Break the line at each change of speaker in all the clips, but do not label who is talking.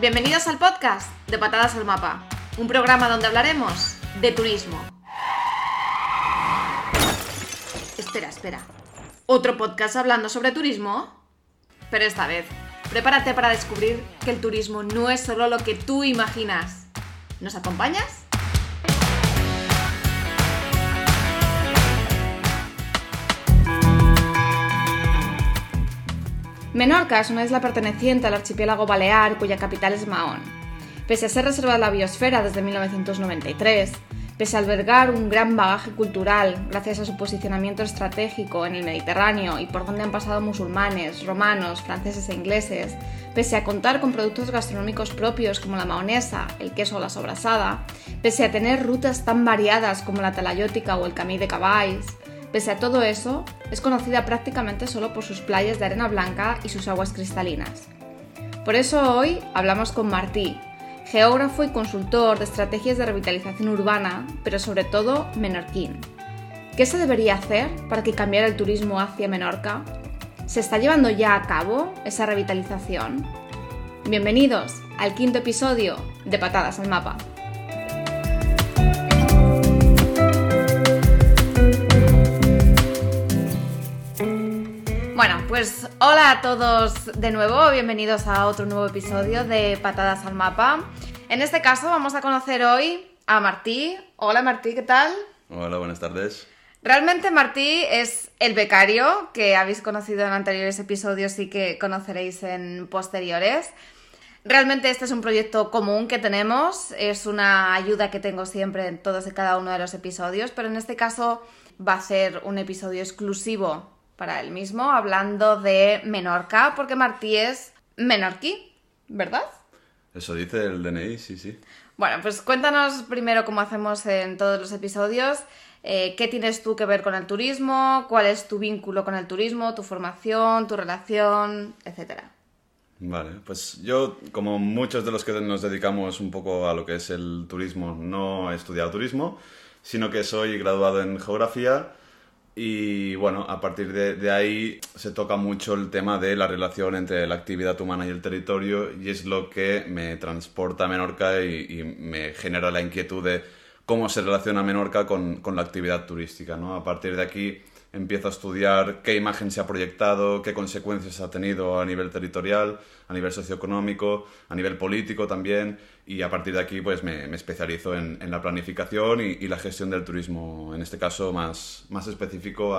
Bienvenidos al podcast de Patadas al Mapa, un programa donde hablaremos de turismo. Espera, espera. ¿Otro podcast hablando sobre turismo? Pero esta vez, prepárate para descubrir que el turismo no es solo lo que tú imaginas. ¿Nos acompañas? Menorca es una isla perteneciente al archipiélago balear cuya capital es Mahón. Pese a ser reserva de la biosfera desde 1993, pese a albergar un gran bagaje cultural gracias a su posicionamiento estratégico en el Mediterráneo y por donde han pasado musulmanes, romanos, franceses e ingleses, pese a contar con productos gastronómicos propios como la mahonesa, el queso o la sobrasada, pese a tener rutas tan variadas como la talayótica o el camí de caballos, Pese a todo eso, es conocida prácticamente solo por sus playas de arena blanca y sus aguas cristalinas. Por eso hoy hablamos con Martí, geógrafo y consultor de estrategias de revitalización urbana, pero sobre todo menorquín. ¿Qué se debería hacer para que cambiara el turismo hacia Menorca? ¿Se está llevando ya a cabo esa revitalización? Bienvenidos al quinto episodio de Patadas al Mapa. Bueno, pues hola a todos de nuevo, bienvenidos a otro nuevo episodio de Patadas al Mapa. En este caso vamos a conocer hoy a Martí. Hola Martí, ¿qué tal?
Hola, buenas tardes.
Realmente Martí es el becario que habéis conocido en anteriores episodios y que conoceréis en posteriores. Realmente este es un proyecto común que tenemos, es una ayuda que tengo siempre en todos y cada uno de los episodios, pero en este caso va a ser un episodio exclusivo para él mismo, hablando de Menorca, porque Martí es menorquí, ¿verdad?
Eso dice el DNI, sí, sí.
Bueno, pues cuéntanos primero cómo hacemos en todos los episodios. Eh, ¿Qué tienes tú que ver con el turismo? ¿Cuál es tu vínculo con el turismo? ¿Tu formación? ¿Tu relación? Etcétera.
Vale, pues yo, como muchos de los que nos dedicamos un poco a lo que es el turismo, no he estudiado turismo, sino que soy graduado en geografía y bueno, a partir de, ahí se toca mucho el tema de la relación entre la actividad humana y el territorio y es lo que me transporta a Menorca y, me genera la inquietud de cómo se relaciona Menorca con, con, la actividad turística. ¿no? A partir de aquí empiezo a estudiar qué imagen se ha proyectado, qué consecuencias ha tenido a nivel territorial, a nivel socioeconómico, a nivel político también y a partir de aquí pues me, especializo en, la planificación y, la gestión del turismo, en este caso más, más específico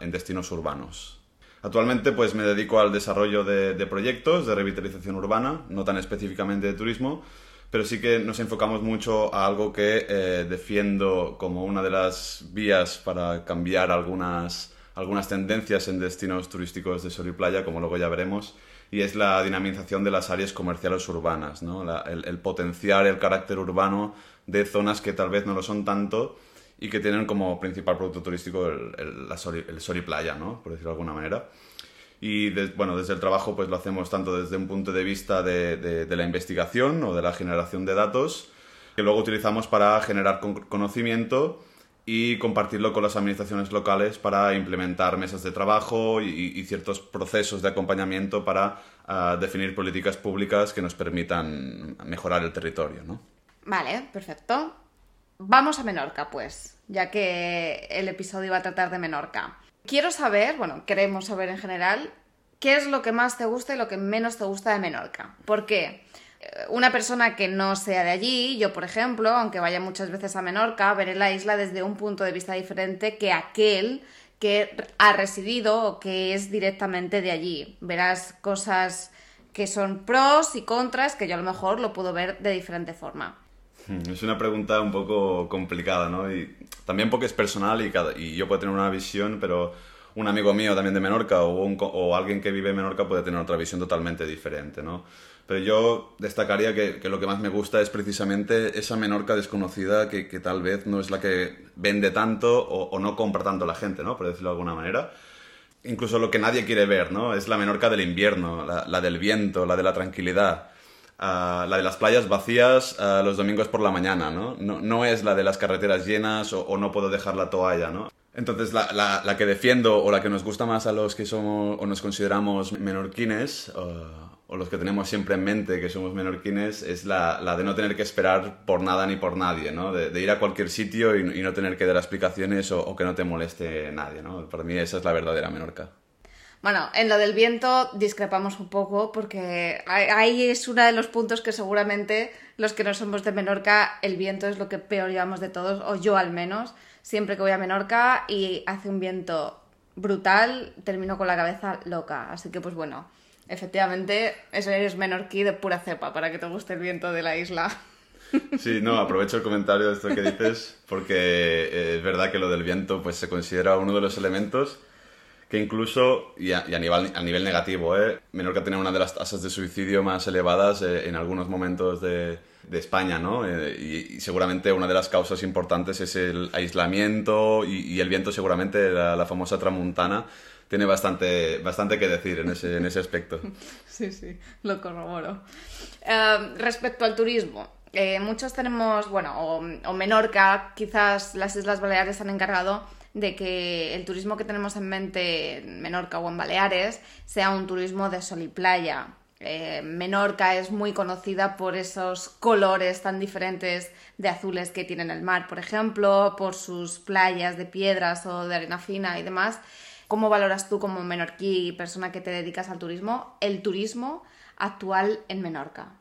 en destinos urbanos. Actualmente pues me dedico al desarrollo de, proyectos de revitalización urbana, no tan específicamente de turismo, pero sí que nos enfocamos mucho a algo que eh, defiendo como una de las vías para cambiar algunas, algunas tendencias en destinos turísticos de sol y playa, como luego ya veremos, y es la dinamización de las áreas comerciales urbanas, ¿no? el, potenciar el carácter urbano de zonas que tal vez no lo son tanto y que tienen como principal producto turístico el, el, sol, y playa, ¿no? por decirlo de alguna manera. Y bueno, desde el trabajo pues lo hacemos tanto desde un punto de vista de, la investigación o de la generación de datos, que luego utilizamos para generar conocimiento y compartirlo con las administraciones locales para implementar mesas de trabajo y, ciertos procesos de acompañamiento para ah, definir políticas públicas que nos permitan mejorar el territorio. ¿no?
Vale, perfecto. Vamos a Menorca, pues, ya que el episodio va a tratar de Menorca. Quiero saber, bueno, queremos saber en general, qué es lo que más te gusta y lo que menos te gusta de Menorca. ¿Por qué? una persona que no sea de allí, yo por ejemplo, aunque vaya muchas veces a Menorca, veré la isla desde un punto de vista diferente que aquel que ha residido o que es directamente de allí. Verás cosas que son pros y contras que yo a lo mejor lo puedo ver de diferente forma.
Es una pregunta un poco complicada, ¿no? Y también porque es personal y, y yo puedo tener una visión, pero un amigo mío también de Menorca o, o alguien que vive en Menorca puede tener otra visión totalmente diferente, ¿no? Pero yo destacaría que, lo que más me gusta es precisamente esa Menorca desconocida que, tal vez no es la que vende tanto o, no compra tanto la gente, ¿no? Por decirlo de alguna manera. Incluso lo que nadie quiere ver, ¿no? Es la Menorca del invierno, la, del viento, la de la tranquilidad. Ah, la de las playas vacías ah, los domingos por la mañana, ¿no? ¿no? es la de las carreteras llenas o, no puedo dejar la toalla, ¿no? Entonces, la, la, que defiendo o la que nos gusta más a los que somos o nos consideramos menorquines, ah, o los que tenemos siempre en mente que somos menorquines es la, la de no tener que esperar por nada ni por nadie, ¿no? De, ir a cualquier sitio y, no tener que dar explicaciones o, que no te moleste nadie, ¿no? Para mí esa es la verdadera Menorca.
Bueno, en lo del viento discrepamos un poco porque ahí es uno de los puntos que seguramente los que no somos de Menorca, el viento es lo que peor llevamos de todos, o yo al menos. Siempre que voy a Menorca y hace un viento brutal, termino con la cabeza loca. Así que pues bueno, efectivamente, eso eres menorquí de pura cepa para que te guste el viento de la isla.
Sí, no, aprovecho el comentario de esto que dices porque eh, es verdad que lo del viento pues se considera uno de los elementos que incluso, y a, nivel, a nivel negativo, ¿eh? Menorca tiene una de las tasas de suicidio más elevadas eh, en algunos momentos de, de España, ¿no? Eh, y, seguramente una de las causas importantes es el aislamiento y, el viento seguramente, la, la famosa tramuntana, tiene bastante, bastante que decir en ese, en ese aspecto.
Sí, sí, lo corroboro. Em, respecto al turismo, eh, muchos tenemos, bueno, o, o, Menorca, quizás las Islas Baleares han encargado de que el turismo que tenemos en mente en Menorca o en Baleares sea un turismo de sol y playa. Eh, Menorca es muy conocida por esos colores tan diferentes de azules que tiene el mar, por ejemplo, por sus playas de piedras o de arena fina y demás. ¿Cómo valoras tú como menorquí, persona que te dedicas al turismo, el turismo actual en Menorca?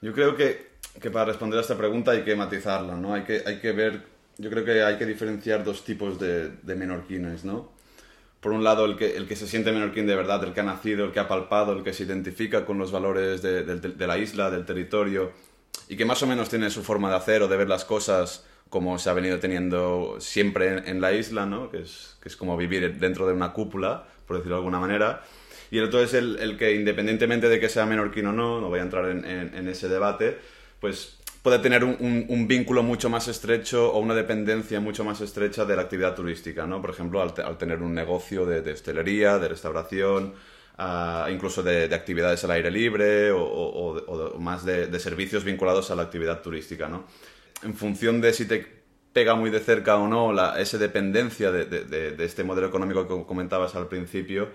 Yo creo que, para responder a esta pregunta hay que matizarla, ¿no? Hay que, hay que ver, yo creo que hay que diferenciar dos tipos de, de menorquines, ¿no? Por un lado, el que, el que se siente menorquín de verdad, el que ha nacido, el que ha palpado, el que se identifica con los valores de, de la isla, del territorio, y que más o menos tiene su forma de hacer o de ver las cosas como se ha venido teniendo siempre en, la isla, ¿no? que, es, que es como vivir dentro de una cúpula, por decirlo de alguna manera. Y el otro es el, el que, independientemente de que sea menorquín o no, no voy a entrar en, en, ese debate, pues puede tener un, vínculo mucho más estrecho o una dependencia mucho más estrecha de la actividad turística, ¿no? Por ejemplo, al, tener un negocio de, hostelería, de restauración, uh, incluso de, de, actividades al aire libre o, más de, servicios vinculados a la actividad turística, ¿no? en función de si te pega muy de cerca o no la, esa dependencia de, este modelo económico que comentabas al principio,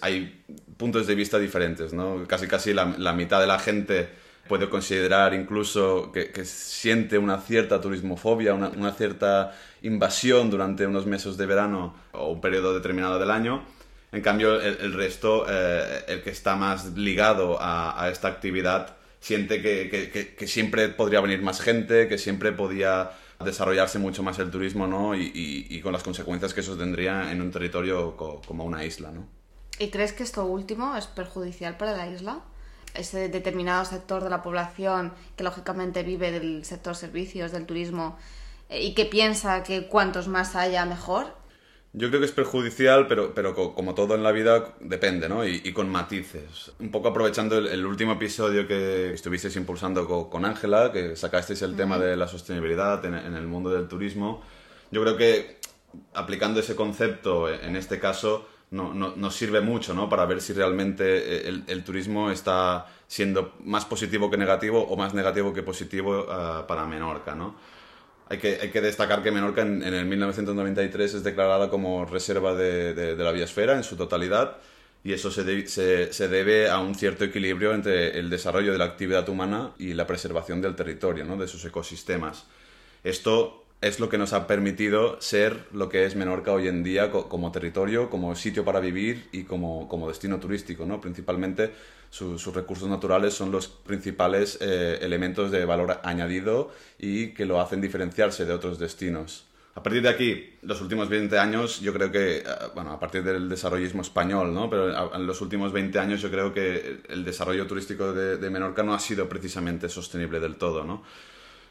hay puntos de vista diferentes, ¿no? Casi casi la mitad de la gente puede considerar incluso que, que siente una cierta turismofobia, una, una, cierta invasión durante unos meses de verano o un periodo determinado del año. En cambio, el, el resto, eh, el que está más ligado a, a esta actividad, siente que, que, siempre podría venir más gente, que siempre podía desarrollarse mucho más el turismo, ¿no? Y, y, con las consecuencias que eso tendría en un territorio como una isla, ¿no?
¿Y crees que esto último es perjudicial para la isla? Ese determinado sector de la población que lógicamente vive del sector servicios, del turismo, eh, y que piensa que cuantos más haya, mejor.
Yo creo que es perjudicial, pero, pero como todo en la vida depende, ¿no? Y, con matices. Un poco aprovechando el, último episodio que estuvisteis impulsando con Ángela, que sacasteis el tema de la sostenibilidad en, el mundo del turismo, yo creo que aplicando ese concepto en este caso no, no, nos sirve mucho, ¿no? Para ver si realmente el, el, turismo está siendo más positivo que negativo o más negativo que positivo uh, para Menorca, ¿no? Hay que, hay que destacar que Menorca en, el 1993 es declarada como reserva de, de, la biosfera en su totalidad y eso se, se, se, debe a un cierto equilibrio entre el desarrollo de la actividad humana y la preservación del territorio, ¿no? de sus ecosistemas. Esto es lo que nos ha permitido ser lo que es Menorca hoy en día como territorio, como sitio para vivir y como, como destino turístico, ¿no? Principalmente sus recursos naturales son los principales eh, elementos de valor añadido y que lo hacen diferenciarse de otros destinos. A partir de aquí, los últimos 20 años, yo creo que, eh, bueno, a partir del desarrollismo español, ¿no? Pero en los últimos 20 años yo creo que el desarrollo turístico de, de Menorca no ha sido precisamente sostenible del todo, ¿no?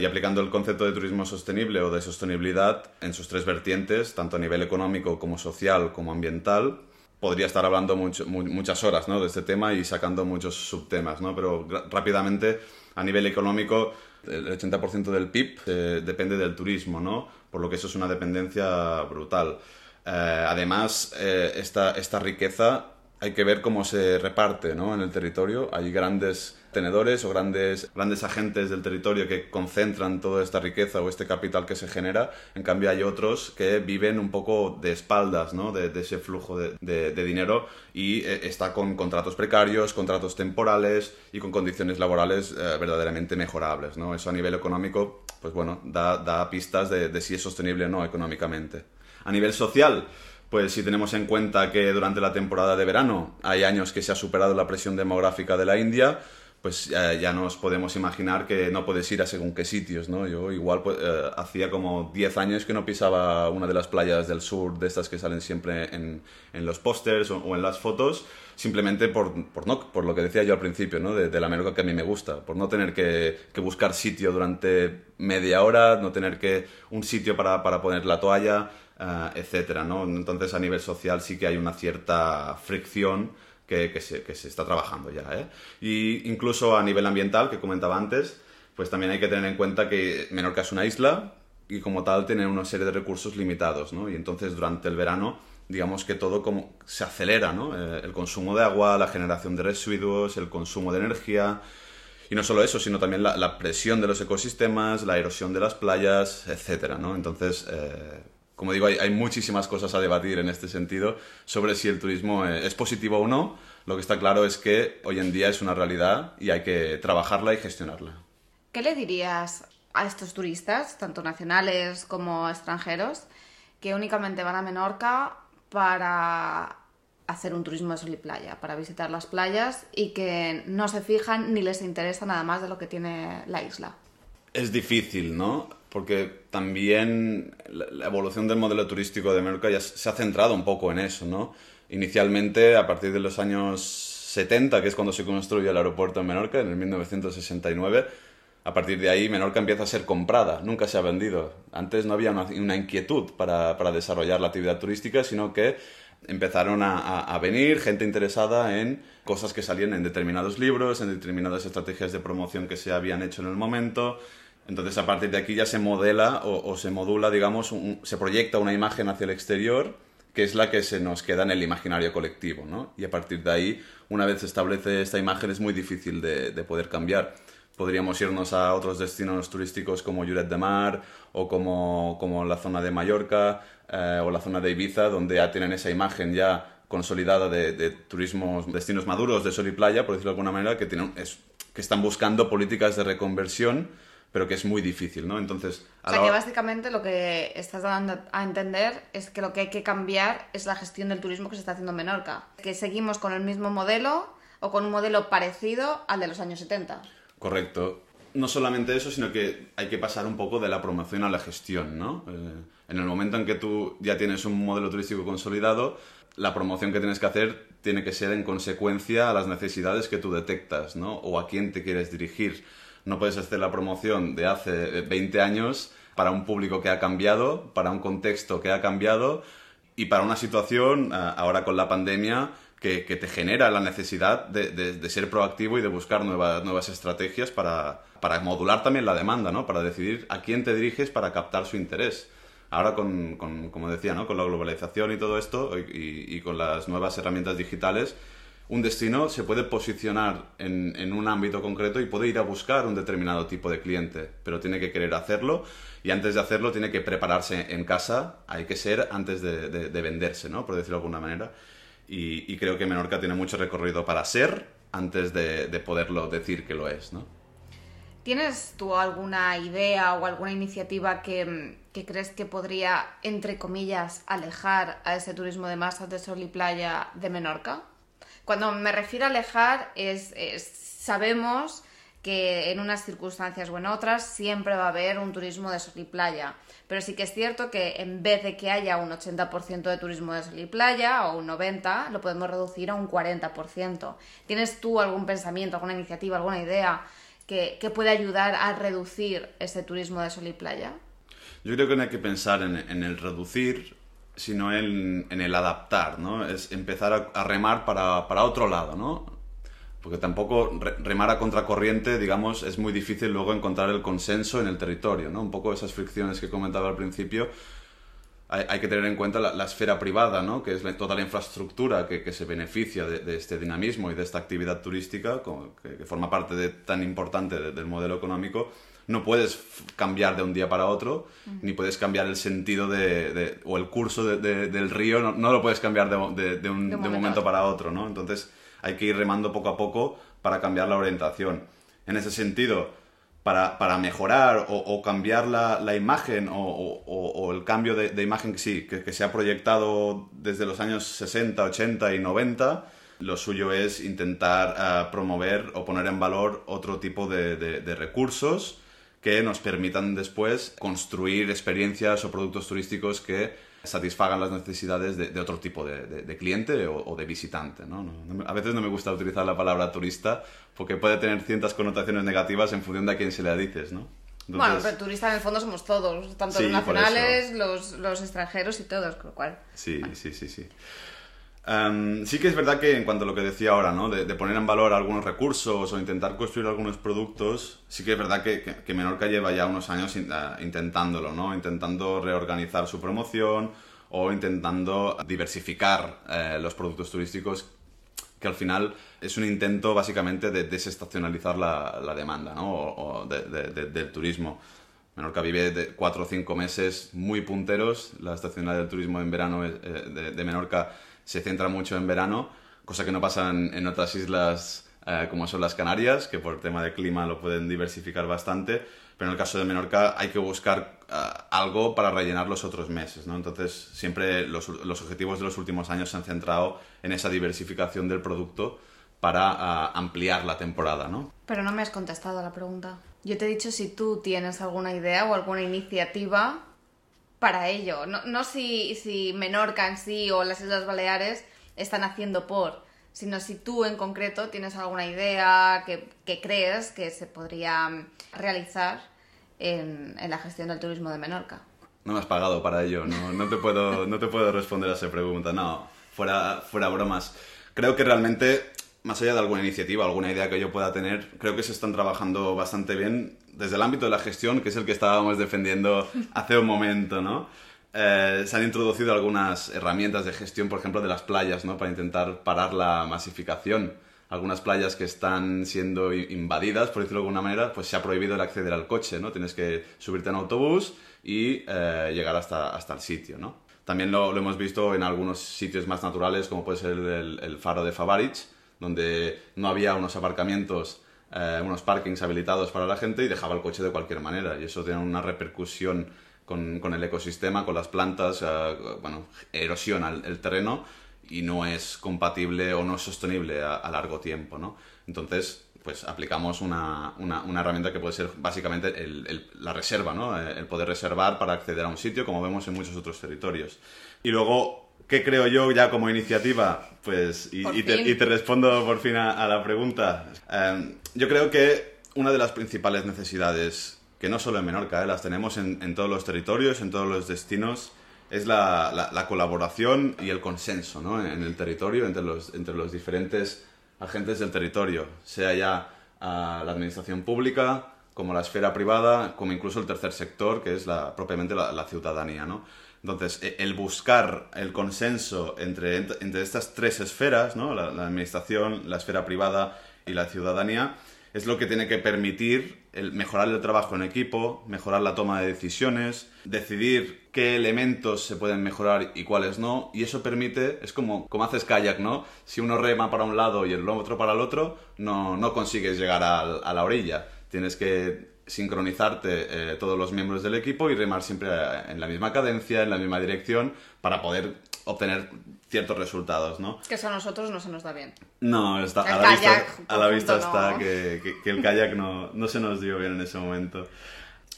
Y aplicando el concepto de turismo sostenible o de sostenibilidad en sus tres vertientes, tanto a nivel económico como social como ambiental, podría estar hablando mucho, muchas horas ¿no? de este tema y sacando muchos subtemas, ¿no? pero rápidamente a nivel económico el 80% del PIB eh, depende del turismo, ¿no? por lo que eso es una dependencia brutal. Eh, además, eh, esta, esta riqueza hay que ver cómo se reparte ¿no? en el territorio. Hay grandes tenedores o grandes, grandes agentes del territorio que concentran toda esta riqueza o este capital que se genera. En cambio hay otros que viven un poco de espaldas ¿no? de, ese flujo de, de, dinero y eh, está con contratos precarios, contratos temporales y con condiciones laborales eh, verdaderamente mejorables. ¿no? Eso a nivel económico, pues bueno, da, da pistas de si es sostenible o no económicamente. A nivel social, pues si tenemos en cuenta que durante la temporada de verano hay años que se ha superado la presión demográfica de la India, pues ya nos podemos imaginar que no puedes ir a según qué sitios, ¿no? Yo igual pues, eh, hacía como 10 años que no pisaba una de las playas del sur, de estas que salen siempre en, en los pósters o, en las fotos, simplemente por, por, no, por lo que decía yo al principio, ¿no? De, la Menorca que a mí me gusta, por no tener que, que, buscar sitio durante media hora, no tener que un sitio para, para poner la toalla, uh, etcétera, ¿no? Entonces a nivel social sí que hay una cierta fricción que, se, está trabajando ya. ¿eh? Y incluso a nivel ambiental, que comentaba antes, pues también hay que tener en cuenta que Menorca es una isla y como tal tiene una serie de recursos limitados, ¿no? Y entonces durante el verano, digamos que todo como se acelera, ¿no? Eh, el consumo de agua, la generación de residuos, el consumo de energía, y no solo eso, sino también la, presión de los ecosistemas, la erosión de las playas, etcétera, ¿no? Entonces, eh, como digo, hay, muchísimas cosas a debatir en este sentido sobre si el turismo eh, es positivo o no. Lo que está claro es que hoy en día es una realidad y hay que trabajarla y gestionarla.
¿Qué le dirías a estos turistas, tanto nacionales como extranjeros, que únicamente van a Menorca para hacer un turismo de sol y playa, para visitar las playas y que no se fijan ni les interesa nada más de lo que tiene la isla?
Es difícil, ¿no? Porque también la evolución del modelo turístico de Menorca ya se ha centrado un poco en eso, ¿no? Inicialmente, a partir de los años 70, que es cuando se construye el aeropuerto en Menorca, en el 1969, a partir de ahí Menorca empieza a ser comprada, nunca se ha vendido. Antes no había una, inquietud para, desarrollar la actividad turística, sino que empezaron a, a, venir gente interesada en cosas que salían en determinados libros, en determinadas estrategias de promoción que se habían hecho en el momento, entonces, a partir de aquí ya se modela o, se modula, digamos, se proyecta una imagen hacia el exterior que es la que se nos queda en el imaginario colectivo, ¿no? Y a partir de ahí, una vez se establece esta imagen, es muy difícil de, poder cambiar. Podríamos irnos a otros destinos turísticos como Lloret de Mar o como, como la zona de Mallorca eh, o la zona de Ibiza, donde ya tienen esa imagen ya consolidada de, de turismos, destinos maduros de sol y playa, por decirlo de alguna manera, que, tienen, es, que están buscando políticas de reconversión pero que es muy difícil, ¿no? Entonces...
o sea, que básicamente lo que estás dando a entender es que lo que hay que cambiar es la gestión del turismo que se está haciendo en Menorca. Que seguimos con el mismo modelo o con un modelo parecido al de los años 70.
Correcto. No solamente eso, sino que hay que pasar un poco de la promoción a la gestión, ¿no? Eh, en el momento en que tú ya tienes un modelo turístico consolidado, la promoción que tienes que hacer tiene que ser en consecuencia a las necesidades que tú detectas, ¿no? O a quién te quieres dirigir no puedes hacer la promoción de hace 20 años para un público que ha cambiado, para un contexto que ha cambiado y para una situación, eh, ahora con la pandemia, que, te genera la necesidad de, ser proactivo y de buscar nuevas, nuevas estrategias para, modular también la demanda, ¿no? Para decidir a quién te diriges para captar su interés. Ahora, con, como decía, ¿no? con la globalización y todo esto, y con las nuevas herramientas digitales, un destino se puede posicionar en, un ámbito concreto y puede ir a buscar un determinado tipo de cliente, pero tiene que querer hacerlo y antes de hacerlo tiene que prepararse en casa, hay que ser antes de, venderse, ¿no? por decirlo de alguna manera. Y, creo que Menorca tiene mucho recorrido para ser antes de, poderlo decir que lo es. ¿no?
¿Tienes tú alguna idea o alguna iniciativa que, que, crees que podría, entre comillas, alejar a ese turismo de masas de sol y playa de Menorca? Cuando me refiero a alejar, es, sabemos que en unas circunstancias o en otras siempre va a haber un turismo de sol y playa. Pero sí que es cierto que en vez de que haya un 80% de turismo de sol y playa o un 90%, lo podemos reducir a un 40%. ¿Tienes tú algún pensamiento, alguna iniciativa, alguna idea que, que pueda ayudar a reducir ese turismo de sol y playa?
Yo creo que no hay que pensar en, en el reducir sino en, el adaptar, ¿no? Es empezar a, remar para, otro lado, ¿no? Porque tampoco remar a contracorriente, digamos, es muy difícil luego encontrar el consenso en el territorio, ¿no? Un poco esas fricciones que comentaba al principio, hay, que tener en cuenta la, esfera privada, ¿no? que es toda la infraestructura que, se beneficia de, este dinamismo y de esta actividad turística, que, forma parte de, tan importante del modelo económico, no puedes cambiar de un día para otro, ni puedes cambiar el sentido de, o el curso del río, no, lo puedes cambiar de, un, momento, momento para otro, ¿no? Entonces hay que ir remando poco a poco para cambiar la orientación. En ese sentido, para, mejorar o, cambiar la, imagen o, el cambio de, imagen que sí, que, se ha proyectado desde los años 60, 80 y 90, lo suyo es intentar eh, promover o poner en valor otro tipo de recursos que nos permitan después construir experiencias o productos turísticos que satisfagan las necesidades de, otro tipo de, cliente o, de visitante. ¿no? a veces no me gusta utilizar la palabra turista porque puede tener ciertas connotaciones negativas en función de a quién se le dices, ¿no?
bueno, pero turista en el fondo somos todos, tanto los nacionales, los, los, extranjeros y todos, con lo cual...
Sí, sí, sí, sí. Em, sí que es verdad que en cuanto a lo que decía ahora, ¿no? De, poner en valor algunos recursos o intentar construir algunos productos, sí que es verdad que, Menorca lleva ya unos años eh, intentándolo, ¿no? Intentando reorganizar su promoción o intentando diversificar eh, los productos turísticos que al final es un intento básicamente de desestacionalizar la, demanda ¿no? o, del turismo. Menorca vive de cuatro o cinco meses muy punteros. La estacionalidad del turismo en verano eh, de Menorca se centra mucho en verano, cosa que no pasa en, otras islas eh, como son las Canarias, que por tema de clima lo pueden diversificar bastante, pero en el caso de Menorca hay que buscar eh, algo para rellenar los otros meses, ¿no? Entonces, siempre los, objetivos de los últimos años se han centrado en esa diversificación del producto para eh, ampliar la temporada, ¿no?
Pero no me has contestado a la pregunta. Yo te he dicho si tú tienes alguna idea o alguna iniciativa para ello. No, no si, si Menorca en sí o las Islas Baleares están haciendo por, sino si tú en concreto tienes alguna idea que, que crees que se podría realizar en, en, la gestión del turismo de Menorca.
No me has pagado para ello, no, no, te, puedo, no te puedo responder a esa pregunta, no, fuera, fuera bromas. Creo que realmente más allá de alguna iniciativa, alguna idea que yo pueda tener, creo que se están trabajando bastante bien desde el ámbito de la gestión, que es el que estábamos defendiendo hace un momento, ¿no? Eh, se han introducido algunas herramientas de gestión, por ejemplo, de las playas, ¿no? Para intentar parar la masificación. Algunas playas que están siendo invadidas, por decirlo de alguna manera, pues se ha prohibido el acceder al coche, ¿no? Tienes que subirte en autobús y eh, llegar hasta, hasta el sitio, ¿no? También lo, hemos visto en algunos sitios más naturales, como puede ser el, el faro de Favarich, donde no había unos aparcamientos, eh, unos parkings habilitados para la gente y dejaba el coche de cualquier manera. Y eso tiene una repercusión con, con el ecosistema, con las plantas, eh, bueno, erosiona el, terreno y no es compatible o no es sostenible a, largo tiempo, ¿no? Entonces, pues aplicamos una, una, herramienta que puede ser básicamente el, la reserva, ¿no? Eh, el poder reservar para acceder a un sitio, como vemos en muchos otros territorios. Y luego ¿Qué creo yo ya como iniciativa? Pues, y, te, respondo por fin a, la pregunta. Em, yo creo que una de las principales necesidades, que no solo en Menorca, eh, las tenemos en, todos los territorios, en todos los destinos, es la, colaboración y el consenso ¿no? en, el territorio, entre los, entre los diferentes agentes del territorio, sea ya la administración pública, como la esfera privada, como incluso el tercer sector, que es la, propiamente la, la ciudadanía. ¿no? Entonces, e, el buscar el consenso entre, entre estas tres esferas, ¿no? la, administración, la esfera privada y la ciudadanía, es lo que tiene que permitir el mejorar el trabajo en equipo, mejorar la toma de decisiones, decidir qué elementos se pueden mejorar y cuáles no, y eso permite, es como, como haces kayak, ¿no? Si uno rema para un lado y el otro para el otro, no, no consigues llegar a, a la orilla. Tienes que sincronizarte eh, todos los miembros del equipo y remar siempre eh, en la misma cadencia, en la misma dirección, para poder obtener ciertos resultados, ¿no?
Que eso a nosotros no se nos da bien.
No, está, a, la vista, a la vista está que, que, el kayak no, no, se nos dio bien en ese momento.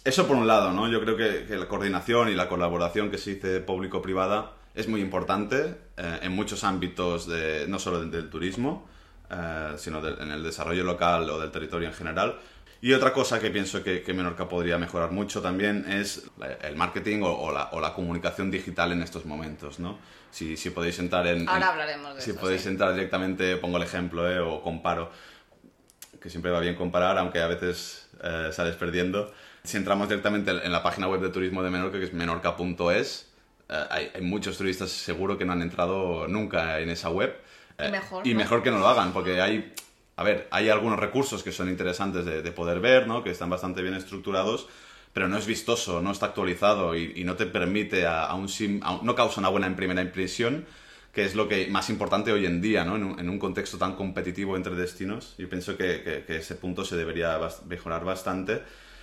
Eso por un lado, ¿no? Yo creo que, que la coordinación y la colaboración que se dice público-privada es muy importante eh, en muchos ámbitos, de, no solo del, turismo, sino en el desarrollo local o del territorio en general, y otra cosa que pienso que, Menorca podría mejorar mucho también es el marketing o, la, comunicación digital en estos momentos, ¿no? Si, podéis entrar en...
Ahora hablaremos de
si
eso,
podéis entrar directamente, pongo el ejemplo, ¿eh? o comparo, que siempre va bien comparar, aunque a veces eh, sales perdiendo. Si entramos directamente en la página web de turismo de Menorca, que es menorca.es, eh, hay, hay, muchos turistas seguro que no han entrado nunca en esa web.
y eh, mejor.
Y mejor que no lo hagan, porque hay, a ver, hay algunos recursos que son interesantes de, de poder ver, ¿no? Que están bastante bien estructurados, pero no es vistoso, no está actualizado y, y no te permite a, a un sim, a no causa una buena primera impresión que es lo que más importante hoy en día, ¿no? En un, en un contexto tan competitivo entre destinos. Yo pienso que, que, que ese punto se debería mejorar bastante.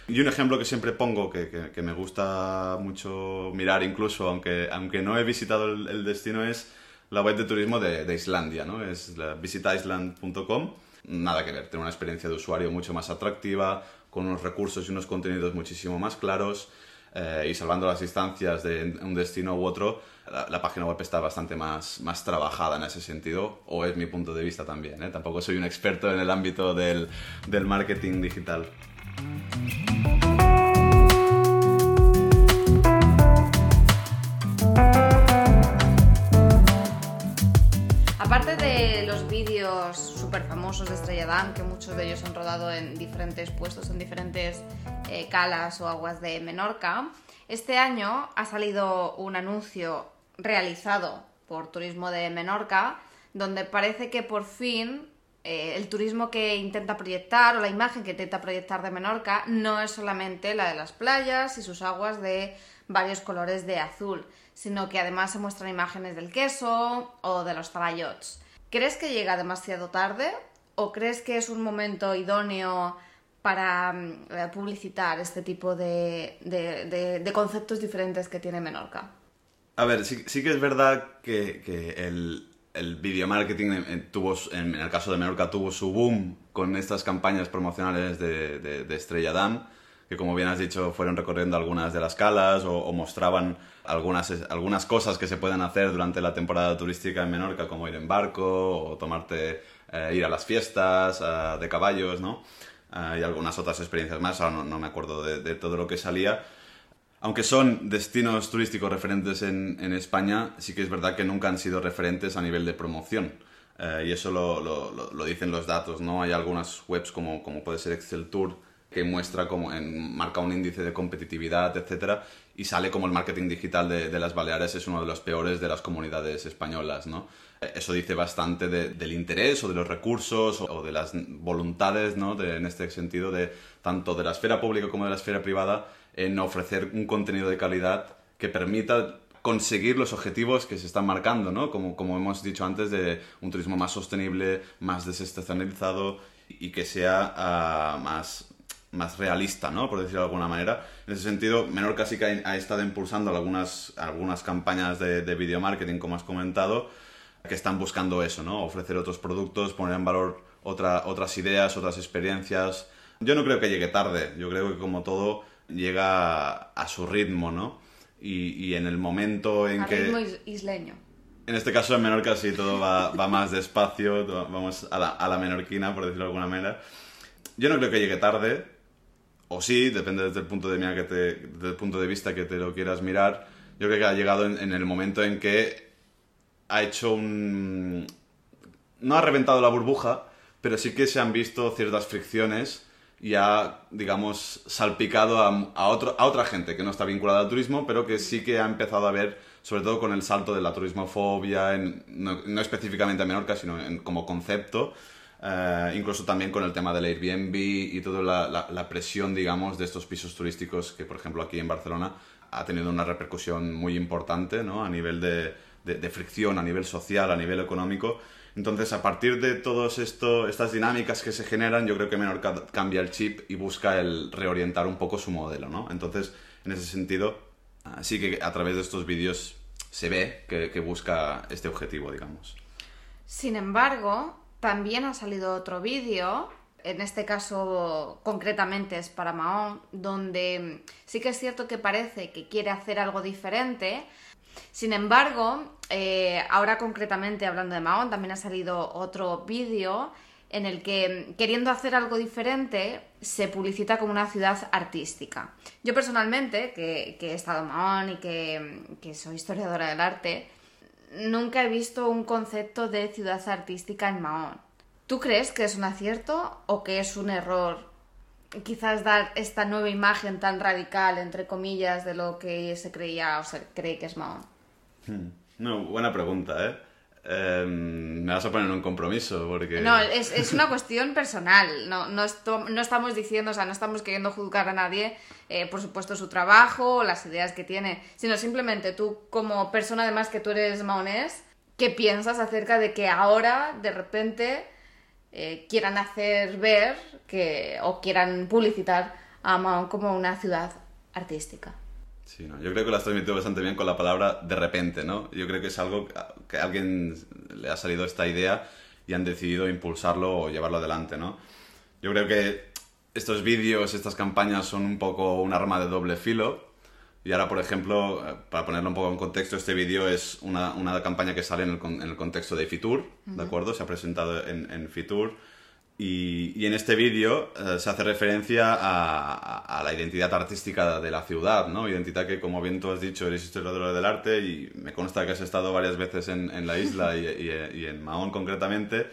Y un ejemplo que siempre pongo, que, que, que, me gusta mucho mirar incluso, aunque, aunque no he visitado el, el destino, es la web de turismo de, de Islandia, ¿no? Es visitaisland.com. Nada que ver, tiene una experiencia de usuario mucho más atractiva, con unos recursos y unos contenidos muchísimo más claros eh, y salvando las distancias de un destino u otro, la, la, página web está bastante más, más trabajada en ese sentido, o es mi punto de vista también. ¿eh? Tampoco soy un experto en el ámbito del, del marketing digital.
Aparte de los vídeos súper famosos de Estrella Damm, que muchos de ellos han rodado en diferentes puestos, en diferentes eh, calas o aguas de Menorca, este año ha salido un anuncio realizado por Turismo de Menorca, donde parece que por fin eh, el turismo que intenta proyectar o la imagen que intenta proyectar de Menorca no es solamente la de las playas y sus aguas de varios colores de azul, sino que además se muestran imágenes del queso o de los taballots. ¿Crees que llega demasiado tarde o crees que es un momento idóneo para mm, publicitar este tipo de, de, conceptos diferentes que tiene Menorca?
A ver, sí, sí que es verdad que, que el, el video marketing tuvo, en el caso de Menorca tuvo su boom con estas campañas promocionales de, de, de Estrella Damm que como bien has dicho fueron recorriendo algunas de las calas o, o, mostraban algunas, algunas cosas que se pueden hacer durante la temporada turística en Menorca, como ir en barco o tomarte, eh, ir a las fiestas de caballos, ¿no? Eh, y algunas otras experiencias más, ahora no, no me acuerdo de, de, todo lo que salía. Aunque son destinos turísticos referentes en, en, España, sí que es verdad que nunca han sido referentes a nivel de promoción. Eh, y eso lo, lo, lo, dicen los datos, ¿no? Hay algunas webs como, como puede ser Excel Tour, muestra como en, marca un índice de competitividad, etcétera, y sale como el marketing digital de, las Baleares es uno de los peores de las comunidades españolas, ¿no? Eso dice bastante de, del interés o de los recursos o, de las voluntades, ¿no? De, en este sentido, de tanto de la esfera pública como de la esfera privada en ofrecer un contenido de calidad que permita conseguir los objetivos que se están marcando, ¿no? Como, como hemos dicho antes, de un turismo más sostenible, más desestacionalizado y que sea uh, más más realista, ¿no? Por decirlo de alguna manera. En ese sentido, Menorca sí que ha, estado impulsando algunas, algunas campañas de, de video marketing, como has comentado, que están buscando eso, ¿no? Ofrecer otros productos, poner en valor otra, otras ideas, otras experiencias. Yo no creo que llegue tarde, yo creo que como todo llega a, a su ritmo, ¿no? Y, y, en el momento en que...
ritmo isleño.
En este caso en Menorca sí todo va, va más despacio, vamos a la, a la menorquina, por decirlo de alguna manera. Yo no creo que llegue tarde, o sí, depende desde el punto de, que te, desde el punto de vista que te lo quieras mirar, yo creo que ha llegado en, en, el momento en que ha hecho un... no ha reventado la burbuja, pero sí que se han visto ciertas fricciones y ha, digamos, salpicado a, a, otro, a otra gente que no está vinculada al turismo, pero que sí que ha empezado a ver, sobre todo con el salto de la turismofobia, en, no, no específicamente a Menorca, sino en, como concepto, Uh, incluso también con el tema del Airbnb y toda la, presión, digamos, de estos pisos turísticos que, por ejemplo, aquí en Barcelona ha tenido una repercusión muy importante ¿no? a nivel de, fricción, a nivel social, a nivel económico. Entonces, a partir de todas estas dinámicas que se generan, yo creo que Menorca cambia el chip y busca el reorientar un poco su modelo. ¿no? Entonces, en ese sentido, uh, sí que a través de estos vídeos se ve que, que busca este objetivo, digamos.
Sin embargo, también ha salido otro vídeo, en este caso concretamente es para Mahón, donde sí que es cierto que parece que quiere hacer algo diferente. Sin embargo, eh, ahora concretamente hablando de Mahón, también ha salido otro vídeo en el que, queriendo hacer algo diferente, se publicita como una ciudad artística. Yo personalmente, que, he estado en Mahón y que soy historiadora del arte, nunca he visto un concepto de ciudad artística en Mahón. ¿Tú crees que es un acierto o que es un error quizás dar esta nueva imagen tan radical, entre comillas, de lo que se creía o se cree que es Mahón?
Hmm. No, buena pregunta, ¿eh? Em, me vas a poner un compromiso porque...
No, es, es una cuestión personal. No, no, no, estamos diciendo, o sea, no estamos queriendo juzgar a nadie, eh, por supuesto, su trabajo, las ideas que tiene, sino simplemente tú, como persona, además que tú eres maonés, ¿qué piensas acerca de que ahora, de repente, eh, quieran hacer ver que, o quieran publicitar a Mahón como una ciudad artística?
Sí, no, yo creo que lo has transmitido bastante bien con la palabra de repente, ¿no? Yo creo que es algo que a alguien le ha salido esta idea y han decidido impulsarlo o llevarlo adelante, ¿no? Yo creo que estos vídeos, estas campañas son un poco un arma de doble filo. Y ahora, por ejemplo, para ponerlo un poco en contexto, este vídeo es una, una, campaña que sale en el, en el contexto de Fitur, ¿de acuerdo? Se ha presentado en, en Fitur y, en este vídeo eh, se hace referencia a, la identidad artística de la ciudad, ¿no? Identidad que, como bien tú has dicho, eres historiador del arte y me consta que has estado varias veces en, la isla y, en Mahón concretamente.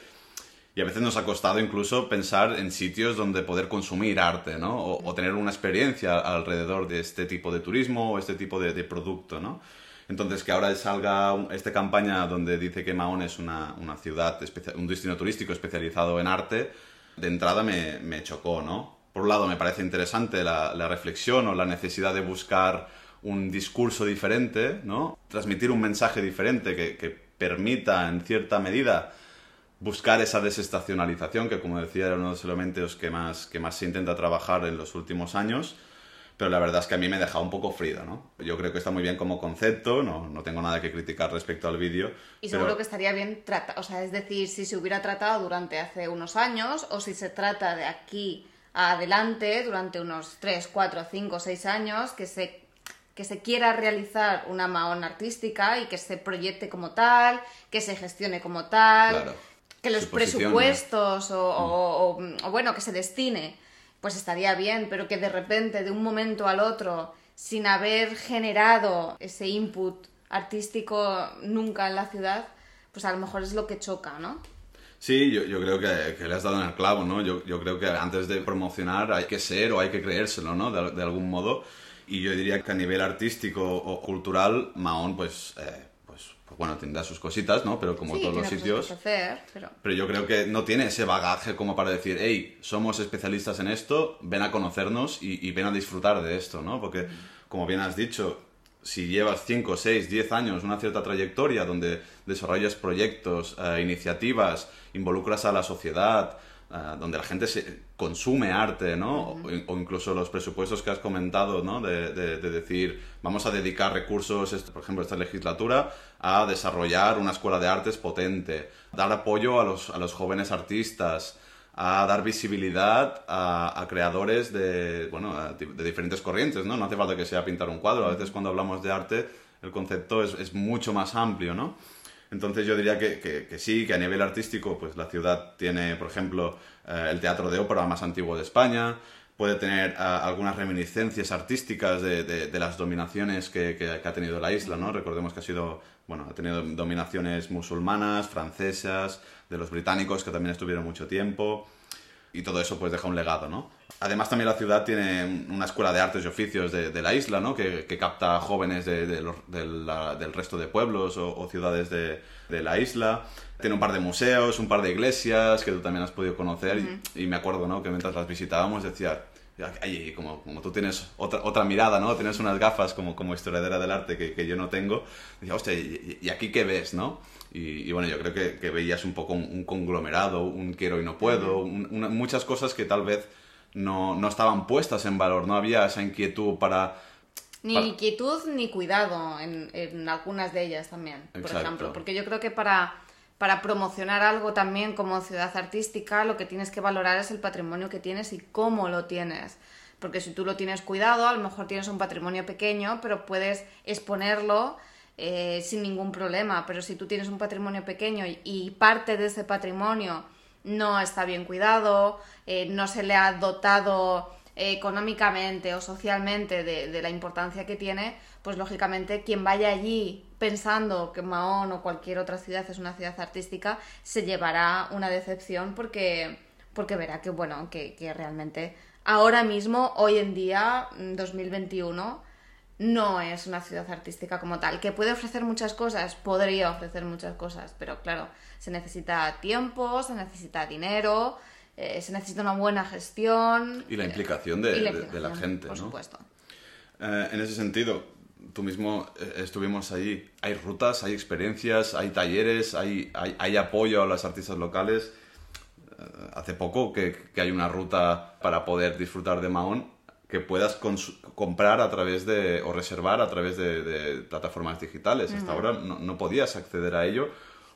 Y a veces nos ha costado incluso pensar en sitios donde poder consumir arte, ¿no? O, o tener una experiencia alrededor de este tipo de turismo o este tipo de, de producto, ¿no? Entonces, que ahora salga esta campaña donde dice que Mahón es una, ciudad, un destino turístico especializado en arte, de entrada me, me chocó, ¿no? Por un lado, me parece interesante la, reflexión o la necesidad de buscar un discurso diferente, ¿no? Transmitir un mensaje diferente que, que permita, en cierta medida, buscar esa desestacionalización, que como decía era uno de los elementos que más, que más se intenta trabajar en los últimos años pero la verdad es que a mí me deja un poco frío, ¿no? Yo creo que está muy bien como concepto, no, no tengo nada que criticar respecto al vídeo.
Y seguro que estaría bien tratado, o sea, es decir, si se hubiera tratado durante hace unos años o si se trata de aquí a adelante durante unos 3, 4, 5, 6 años, que se que se quiera realizar una maón artística y que se proyecte como tal, que se gestione como tal, que los presupuestos o, o, bueno, que se destine pues estaría bien, pero que de repente, de un momento al otro, sin haber generado ese input artístico nunca en la ciudad, pues a lo mejor es lo que choca, ¿no?
Sí, yo, yo creo que, le has dado en el clavo, ¿no? Yo, yo, creo que antes de promocionar hay que ser o hay que creérselo, ¿no? De, algún modo. Y yo diría que a nivel artístico o cultural, Mahón, pues, eh, pues bueno, tendrá sus cositas, ¿no? Pero como todos los sitios. pero... yo creo que no tiene ese bagaje como para decir, hey, somos especialistas en esto, ven a conocernos y, ven a disfrutar de esto, ¿no? Porque, como bien has dicho, si llevas 5, 6, 10 años, una cierta trayectoria donde desarrollas proyectos, eh, iniciativas, involucras a la sociedad, Ah, donde la gente se consume arte, ¿no? o, incluso los presupuestos que has comentado, ¿no? De, decir, vamos a dedicar recursos, por ejemplo, esta legislatura, a desarrollar una escuela de artes potente, dar apoyo a los, a los jóvenes artistas, a dar visibilidad a, creadores de, bueno, de diferentes corrientes, ¿no? No hace falta que sea pintar un cuadro, a veces cuando hablamos de arte el concepto es, es mucho más amplio, ¿no? Entonces yo diría que, que, sí, que a nivel artístico, pues la ciudad tiene, por ejemplo, eh, el teatro de ópera más antiguo de España, puede tener eh, algunas reminiscencias artísticas de, de, las dominaciones que, que, ha tenido la isla, ¿no? Recordemos que ha sido, bueno, ha tenido dominaciones musulmanas, francesas, de los británicos que también estuvieron mucho tiempo y todo eso pues deja un legado, ¿no? Además también la ciudad tiene una escuela de artes y oficios de, la isla, ¿no? Que, capta jóvenes de, del resto de pueblos o, ciudades de, la isla. Tiene un par de museos, un par de iglesias que tú también has podido conocer y, me acuerdo, ¿no? Que mientras las visitábamos decía, Ay, como, como tú tienes otra, otra mirada, ¿no? Tienes unas gafas como, como historiadora del arte que, que yo no tengo. Decía, hostia, ¿y, aquí qué ves, no? Y, bueno, yo creo que, que veías un poco un, conglomerado, un quiero y no puedo, muchas cosas que tal vez no, no, estaban puestas en valor, no había esa inquietud para...
Ni inquietud ni cuidado en, en, algunas de ellas también, por ejemplo. Porque yo creo que para, para promocionar algo también como ciudad artística, lo que tienes que valorar es el patrimonio que tienes y cómo lo tienes porque si tú lo tienes cuidado, a lo mejor tienes un patrimonio pequeño, pero puedes exponerlo eh, sin ningún problema. Pero si tú tienes un patrimonio pequeño y, parte de ese patrimonio no está bien cuidado, eh, no se le ha dotado eh, económicamente o socialmente de, la importancia que tiene, pues lógicamente quien vaya allí pensando que Mahón o cualquier otra ciudad es una ciudad artística, se llevará una decepción porque, porque verá que, bueno, que, que realmente ahora mismo, hoy en día, 2021, no es una ciudad artística como tal. Que puede ofrecer muchas cosas, podría ofrecer muchas cosas, pero claro, se necesita tiempo, se necesita dinero, eh, se necesita una buena gestión.
Y la implicación de,
la
de- de la
implicación,
gente,
Por
¿no?
supuesto.
Eh, en ese sentido, tú mismo eh, estuvimos ahí. Hay rutas, hay experiencias, hay talleres, hay, hay, hay apoyo a los artistas locales. Hace poco que, que hay una ruta para poder disfrutar de Mahón que puedas comprar a través de, o reservar a través de, de plataformas digitales. Hasta ahora no, no podías acceder a ello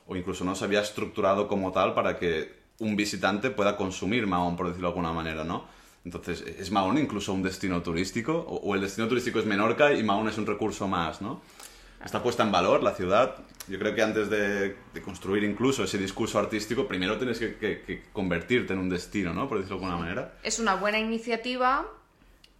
o incluso no se había estructurado como tal para que un visitante pueda consumir Mahón, por decirlo de alguna manera, ¿no? Entonces, ¿es Mahón incluso un destino turístico? ¿O, o el destino turístico es Menorca y Mahón es un recurso más, ¿no? Está puesta en valor la ciudad. Yo creo que antes de, de construir incluso ese discurso artístico, primero tienes que, que- que convertirte en un destino, ¿no? Por decirlo de alguna manera.
Es una buena iniciativa,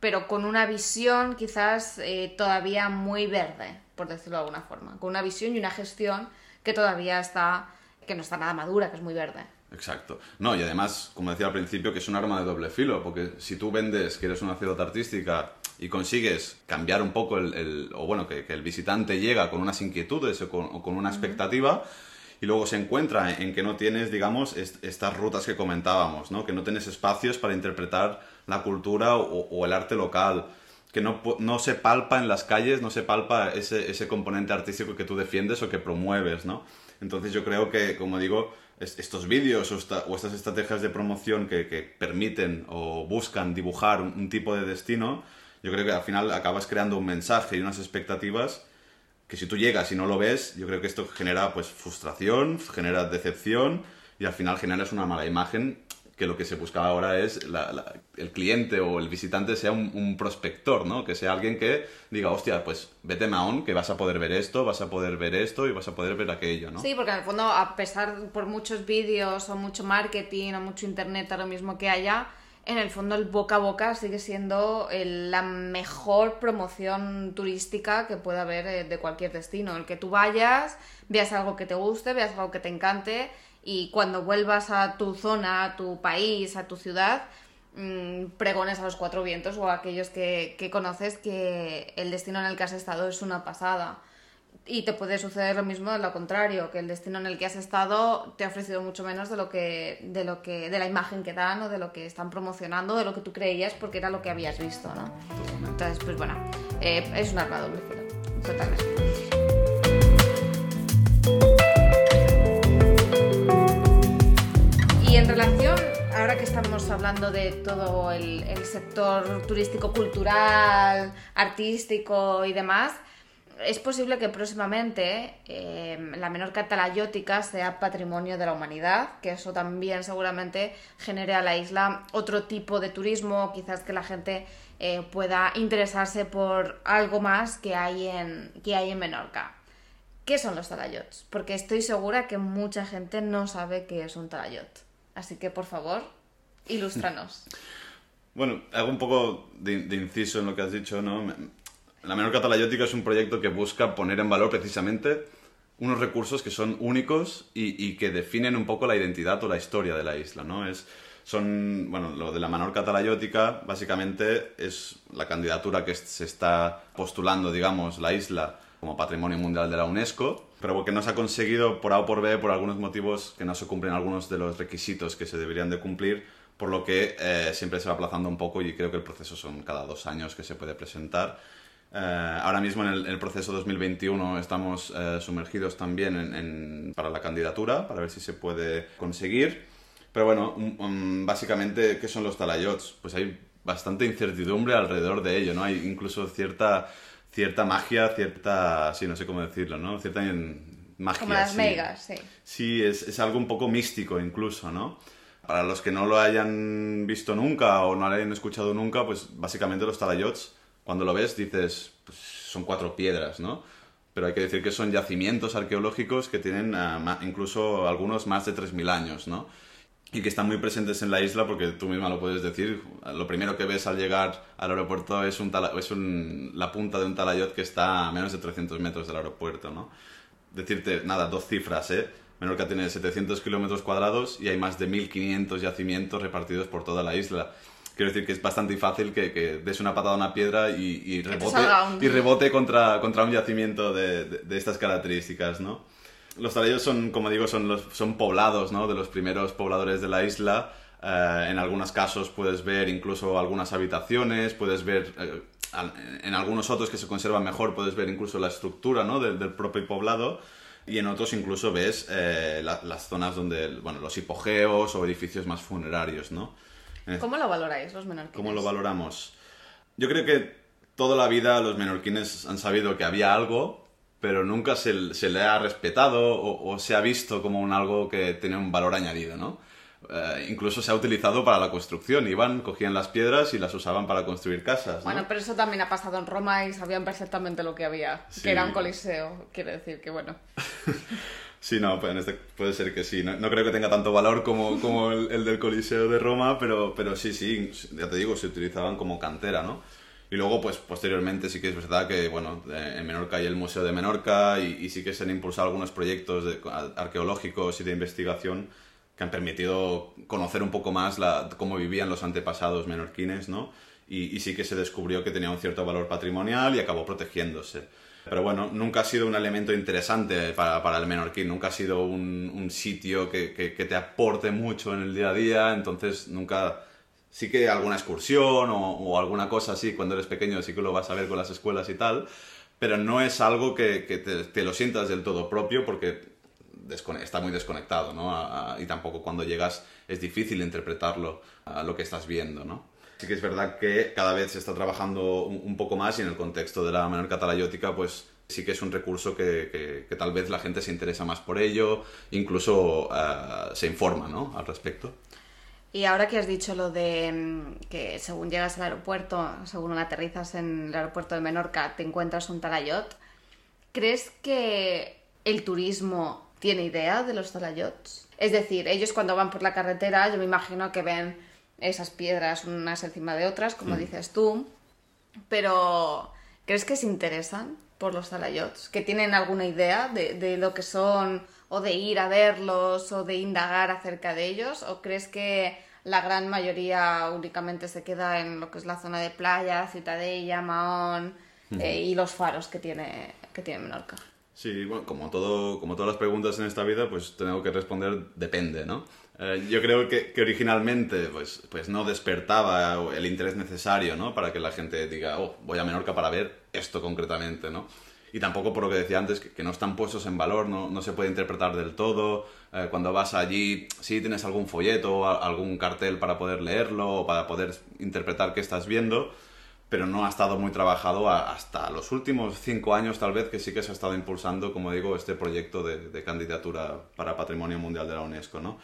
pero con una visión quizás eh, todavía muy verde, por decirlo de alguna forma. Con una visión y una gestión que todavía está, que no está nada madura, que es muy verde.
Exacto. No, y además, como decía al principio, que es un arma de doble filo, porque si tú vendes que eres una ciudad artística y consigues cambiar un poco el, el- o bueno, que, que el visitante llega con unas inquietudes o con, o con una expectativa y luego se encuentra en que no tienes, digamos, est- estas rutas que comentábamos, ¿no? Que no tienes espacios para interpretar la cultura o, el arte local, que no, no se palpa en las calles, no se palpa ese, ese componente artístico que tú defiendes o que promueves, ¿no? Entonces yo creo que, como digo, es- estos vídeos o estas estrategias de promoción que, que permiten o buscan dibujar un, un tipo de destino, yo creo que al final acabas creando un mensaje y unas expectativas que si tú llegas y no lo ves, yo creo que esto genera pues frustración, genera decepción y al final generas una mala imagen que lo que se busca ahora es la- el cliente o el visitante sea un, prospector, ¿no? Que sea alguien que diga, hostia, pues vete a Mahón, que vas a poder ver esto, vas a poder ver esto y vas a poder ver aquello, ¿no?
Sí, porque en el fondo, a pesar por muchos vídeos o mucho marketing o mucho internet, a lo mismo que haya, en el fondo el boca a boca sigue siendo la mejor promoción turística que pueda haber eh, de cualquier destino. El que tú vayas, veas algo que te guste, veas algo que te encante y cuando vuelvas a tu zona, a tu país, a tu ciudad, mm, pregones a los cuatro vientos o a aquellos que, que conoces que el destino en el que has estado es una pasada. Y te puede suceder lo mismo de lo contrario, que el destino en el que has estado te ha ofrecido mucho menos de lo que, de lo que, de la imagen que dan o de lo que están promocionando, de lo que tú creías porque era lo que habías visto, ¿no? Entonces, pues bueno, eh, es un arma doble filo, totalmente. Y en relación, ahora que estamos hablando de todo el, sector turístico, cultural, artístico y demás, es posible que próximamente eh, la Menorca talayótica sea patrimonio de la humanidad, que eso también seguramente genere a la isla otro tipo de turismo, quizás que la gente eh, pueda interesarse por algo más que hay en, que hay en Menorca. ¿Qué son los talayots? Porque estoy segura que mucha gente no sabe qué es un talayot. Así que, por favor, ilústranos.
Bueno, hago un poco de, inciso en lo que has dicho, ¿no? La Menorca Talayótica es un proyecto que busca poner en valor precisamente unos recursos que son únicos y, que definen un poco la identidad o la historia de la isla, ¿no? Es, son, bueno, lo de la Menorca Talayótica básicamente es la candidatura que se está postulando, digamos, la isla como Patrimonio Mundial de la UNESCO, pero que no se ha conseguido por A o por B por algunos motivos que no se cumplen algunos de los requisitos que se deberían de cumplir, por lo que eh, siempre se va aplazando un poco y creo que el proceso son cada dos años que se puede presentar. Eh, ahora mismo en el, el proceso 2021 estamos eh, sumergidos también en- en- para la candidatura, para ver si se puede conseguir. Pero bueno, um, um, básicamente, ¿qué son los talayots? Pues hay bastante incertidumbre alrededor de ello, ¿no? Hay incluso cierta, cierta magia, cierta... sí, no sé cómo decirlo, ¿no? Cierta magia.
Como las
sí.
megas, sí.
Sí, es, es algo un poco místico incluso, ¿no? Para los que no lo hayan visto nunca o no lo hayan escuchado nunca, pues básicamente los talayots, cuando lo ves dices, pues son cuatro piedras, ¿no? Pero hay que decir que son yacimientos arqueológicos que tienen ah, incluso algunos más de 3.000 años, ¿no? Y que están muy presentes en la isla porque tú misma lo puedes decir. Lo primero que ves al llegar al aeropuerto es, un tala- es un- la punta de un talayot que está a menos de 300 metros del aeropuerto, ¿no? decirte, nada, dos cifras, ¿eh? Menorca tiene 700 kilómetros cuadrados y hay más de 1.500 yacimientos repartidos por toda la isla. quiero decir que es bastante fácil que, que des una patada a una piedra y, y
te
rebote,
un-
y rebote contra, contra un yacimiento de, de- de estas características, ¿no? Los talayos son, como digo, son, los, son poblados, ¿no? De los primeros pobladores de la isla. Eh, en algunos casos puedes ver incluso algunas habitaciones, puedes ver, eh, en algunos otros que se conservan mejor, puedes ver incluso la estructura, ¿no? Del, del propio poblado. Y en otros incluso ves eh, la- las zonas donde, bueno, los hipogeos o edificios más funerarios, ¿no?
¿Cómo lo valoráis los menorquines?
¿Cómo lo valoramos? Yo creo que toda la vida los menorquines han sabido que había algo, pero nunca se, se le ha respetado o, o se ha visto como un algo que tiene un valor añadido, ¿no? Eh, incluso se ha utilizado para la construcción. Iban, cogían las piedras y las usaban para construir casas, ¿no?
Bueno, pero eso también ha pasado en Roma y sabían perfectamente lo que había,
Sí.
que era un coliseo. Quiere decir que, bueno,
Sí, no, pues en este puede ser que sí. No, no creo que tenga tanto valor como, como el, el del Coliseo de Roma, pero, pero sí, sí, ya te digo, se utilizaban como cantera, ¿no? Y luego, pues posteriormente sí que es verdad que, bueno, eh, en Menorca hay el Museo de Menorca y, sí que se han impulsado algunos proyectos arqueológicos y de investigación que han permitido conocer un poco más cómo vivían los antepasados menorquines, ¿no? Y, sí que se descubrió que tenía un cierto valor patrimonial y acabó protegiéndose. Pero bueno, nunca ha sido un elemento interesante para, para el menorquín, nunca ha sido un, sitio que- que te aporte mucho en el día a día, entonces nunca... Sí que alguna excursión o, o alguna cosa así, cuando eres pequeño sí que lo vas a ver con las escuelas y tal, pero no es algo que, que te, te lo sientas del todo propio porque está muy desconectado, ¿no? A- a- y tampoco cuando llegas es difícil interpretarlo a lo que estás viendo, ¿no? Sí que es verdad que cada vez se está trabajando un, un poco más y en el contexto de la Menorca talayótica, pues sí que es un recurso que, que- que tal vez la gente se interesa más por ello, incluso eh, se informa, ¿no? Al respecto.
Y ahora que has dicho lo de mm, que según llegas al aeropuerto, según aterrizas en el aeropuerto de Menorca, te encuentras un talayot, ¿crees que el turismo tiene idea de los talayots? Es decir, ellos cuando van por la carretera, yo me imagino que ven esas piedras unas encima de otras, como dices tú, pero ¿crees que se interesan por los talayots? ¿Que tienen alguna idea de, de lo que son o de ir a verlos o de indagar acerca de ellos? ¿O crees que la gran mayoría únicamente se queda en lo que es la zona de playa, Ciutadella, Mahón eh, y los faros que tiene, que tiene Menorca?
Sí, bueno, como, todo, como todas las preguntas en esta vida, pues tengo que responder depende, ¿no? Eh, yo creo que, que originalmente pues, pues no despertaba el interés necesario, ¿no? Para que la gente diga, oh, voy a Menorca para ver esto concretamente, ¿no? Y tampoco por lo que decía antes, que, que no están puestos en valor, no, no se puede interpretar del todo. Eh, cuando vas allí, sí tienes algún folleto a- algún cartel para poder leerlo o para poder interpretar qué estás viendo, pero no ha estado muy trabajado a- hasta los últimos cinco años tal vez que sí que se ha estado impulsando, como digo, este proyecto de, de candidatura para Patrimonio Mundial de la UNESCO, ¿no?